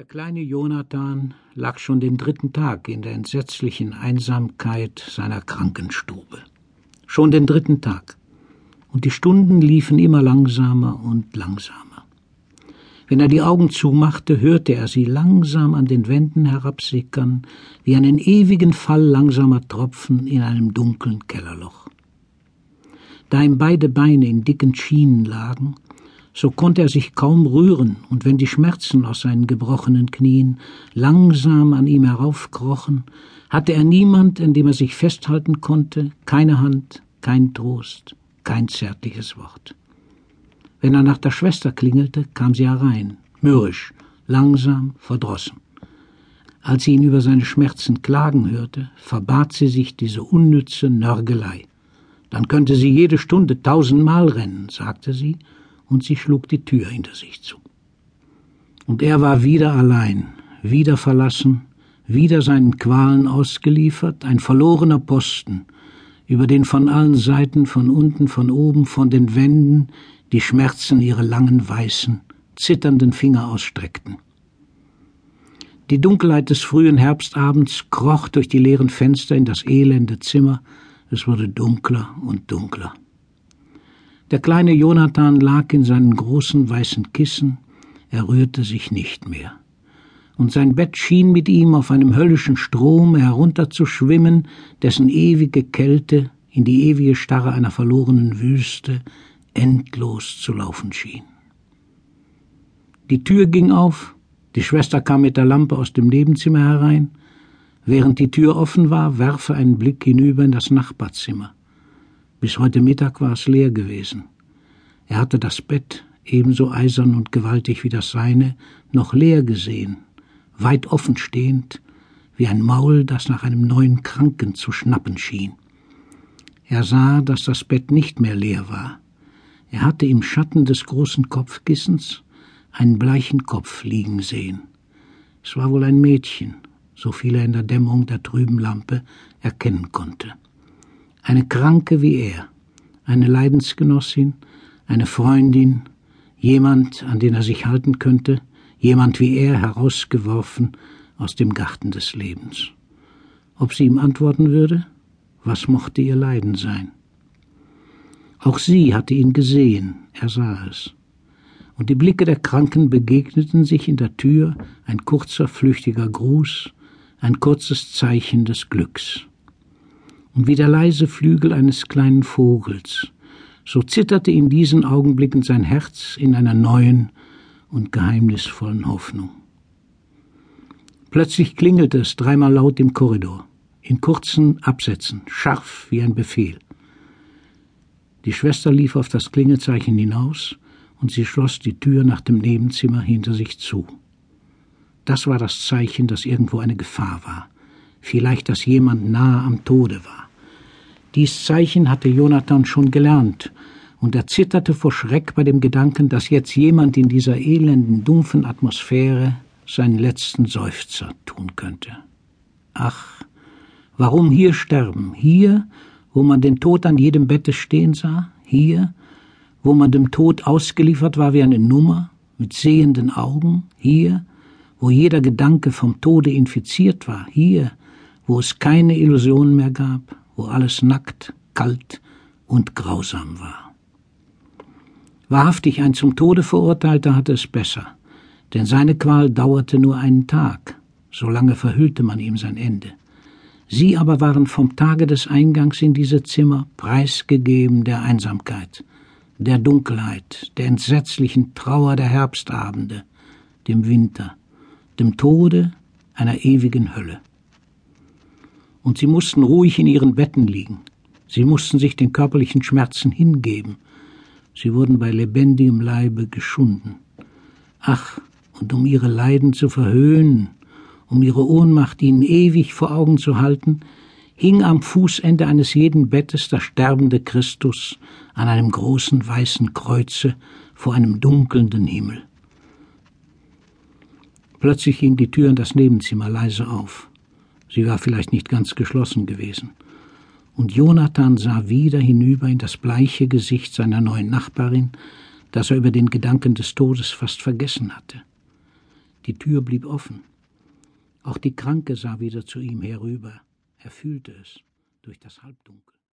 Der kleine Jonathan lag schon den dritten Tag in der entsetzlichen Einsamkeit seiner Krankenstube. Schon den dritten Tag. Und die Stunden liefen immer langsamer und langsamer. Wenn er die Augen zumachte, hörte er sie langsam an den Wänden herabsickern, wie einen ewigen Fall langsamer Tropfen in einem dunklen Kellerloch. Da ihm beide Beine in dicken Schienen lagen, so konnte er sich kaum rühren, und wenn die Schmerzen aus seinen gebrochenen Knien langsam an ihm heraufkrochen, hatte er niemand, an dem er sich festhalten konnte, keine Hand, kein Trost, kein zärtliches Wort. Wenn er nach der Schwester klingelte, kam sie herein, mürrisch, langsam, verdrossen. Als sie ihn über seine Schmerzen klagen hörte, verbat sie sich diese unnütze Nörgelei. Dann könnte sie jede Stunde tausendmal rennen, sagte sie, und sie schlug die Tür hinter sich zu. Und er war wieder allein, wieder verlassen, wieder seinen Qualen ausgeliefert, ein verlorener Posten, über den von allen Seiten, von unten, von oben, von den Wänden die Schmerzen ihre langen, weißen, zitternden Finger ausstreckten. Die Dunkelheit des frühen Herbstabends kroch durch die leeren Fenster in das elende Zimmer, es wurde dunkler und dunkler. Der kleine Jonathan lag in seinen großen weißen Kissen, er rührte sich nicht mehr. Und sein Bett schien mit ihm auf einem höllischen Strom herunterzuschwimmen, dessen ewige Kälte in die ewige Starre einer verlorenen Wüste endlos zu laufen schien. Die Tür ging auf, die Schwester kam mit der Lampe aus dem Nebenzimmer herein. Während die Tür offen war, werfe einen Blick hinüber in das Nachbarzimmer. Bis heute Mittag war es leer gewesen. Er hatte das Bett, ebenso eisern und gewaltig wie das seine, noch leer gesehen, weit offen stehend, wie ein Maul, das nach einem neuen Kranken zu schnappen schien. Er sah, dass das Bett nicht mehr leer war. Er hatte im Schatten des großen Kopfkissens einen bleichen Kopf liegen sehen. Es war wohl ein Mädchen, so viel er in der Dämmerung der trüben Lampe erkennen konnte eine Kranke wie er, eine Leidensgenossin, eine Freundin, jemand, an den er sich halten könnte, jemand wie er herausgeworfen aus dem Garten des Lebens. Ob sie ihm antworten würde? Was mochte ihr Leiden sein? Auch sie hatte ihn gesehen, er sah es. Und die Blicke der Kranken begegneten sich in der Tür, ein kurzer, flüchtiger Gruß, ein kurzes Zeichen des Glücks und wie der leise Flügel eines kleinen Vogels, so zitterte in diesen Augenblicken sein Herz in einer neuen und geheimnisvollen Hoffnung. Plötzlich klingelte es dreimal laut im Korridor, in kurzen Absätzen, scharf wie ein Befehl. Die Schwester lief auf das Klingelzeichen hinaus, und sie schloss die Tür nach dem Nebenzimmer hinter sich zu. Das war das Zeichen, dass irgendwo eine Gefahr war, vielleicht dass jemand nahe am Tode war. Dies Zeichen hatte Jonathan schon gelernt, und er zitterte vor Schreck bei dem Gedanken, dass jetzt jemand in dieser elenden, dumpfen Atmosphäre seinen letzten Seufzer tun könnte. Ach, warum hier sterben? Hier, wo man den Tod an jedem Bette stehen sah? Hier, wo man dem Tod ausgeliefert war wie eine Nummer, mit sehenden Augen? Hier, wo jeder Gedanke vom Tode infiziert war? Hier, wo es keine Illusionen mehr gab, wo alles nackt, kalt und grausam war. Wahrhaftig ein zum Tode Verurteilter hatte es besser, denn seine Qual dauerte nur einen Tag, so lange verhüllte man ihm sein Ende. Sie aber waren vom Tage des Eingangs in diese Zimmer preisgegeben der Einsamkeit, der Dunkelheit, der entsetzlichen Trauer der Herbstabende, dem Winter, dem Tode einer ewigen Hölle und sie mussten ruhig in ihren Betten liegen. Sie mussten sich den körperlichen Schmerzen hingeben. Sie wurden bei lebendigem Leibe geschunden. Ach, und um ihre Leiden zu verhöhnen, um ihre Ohnmacht ihnen ewig vor Augen zu halten, hing am Fußende eines jeden Bettes der sterbende Christus an einem großen weißen Kreuze vor einem dunkelnden Himmel. Plötzlich ging die Tür in das Nebenzimmer leise auf. Sie war vielleicht nicht ganz geschlossen gewesen. Und Jonathan sah wieder hinüber in das bleiche Gesicht seiner neuen Nachbarin, das er über den Gedanken des Todes fast vergessen hatte. Die Tür blieb offen. Auch die Kranke sah wieder zu ihm herüber. Er fühlte es durch das Halbdunkel.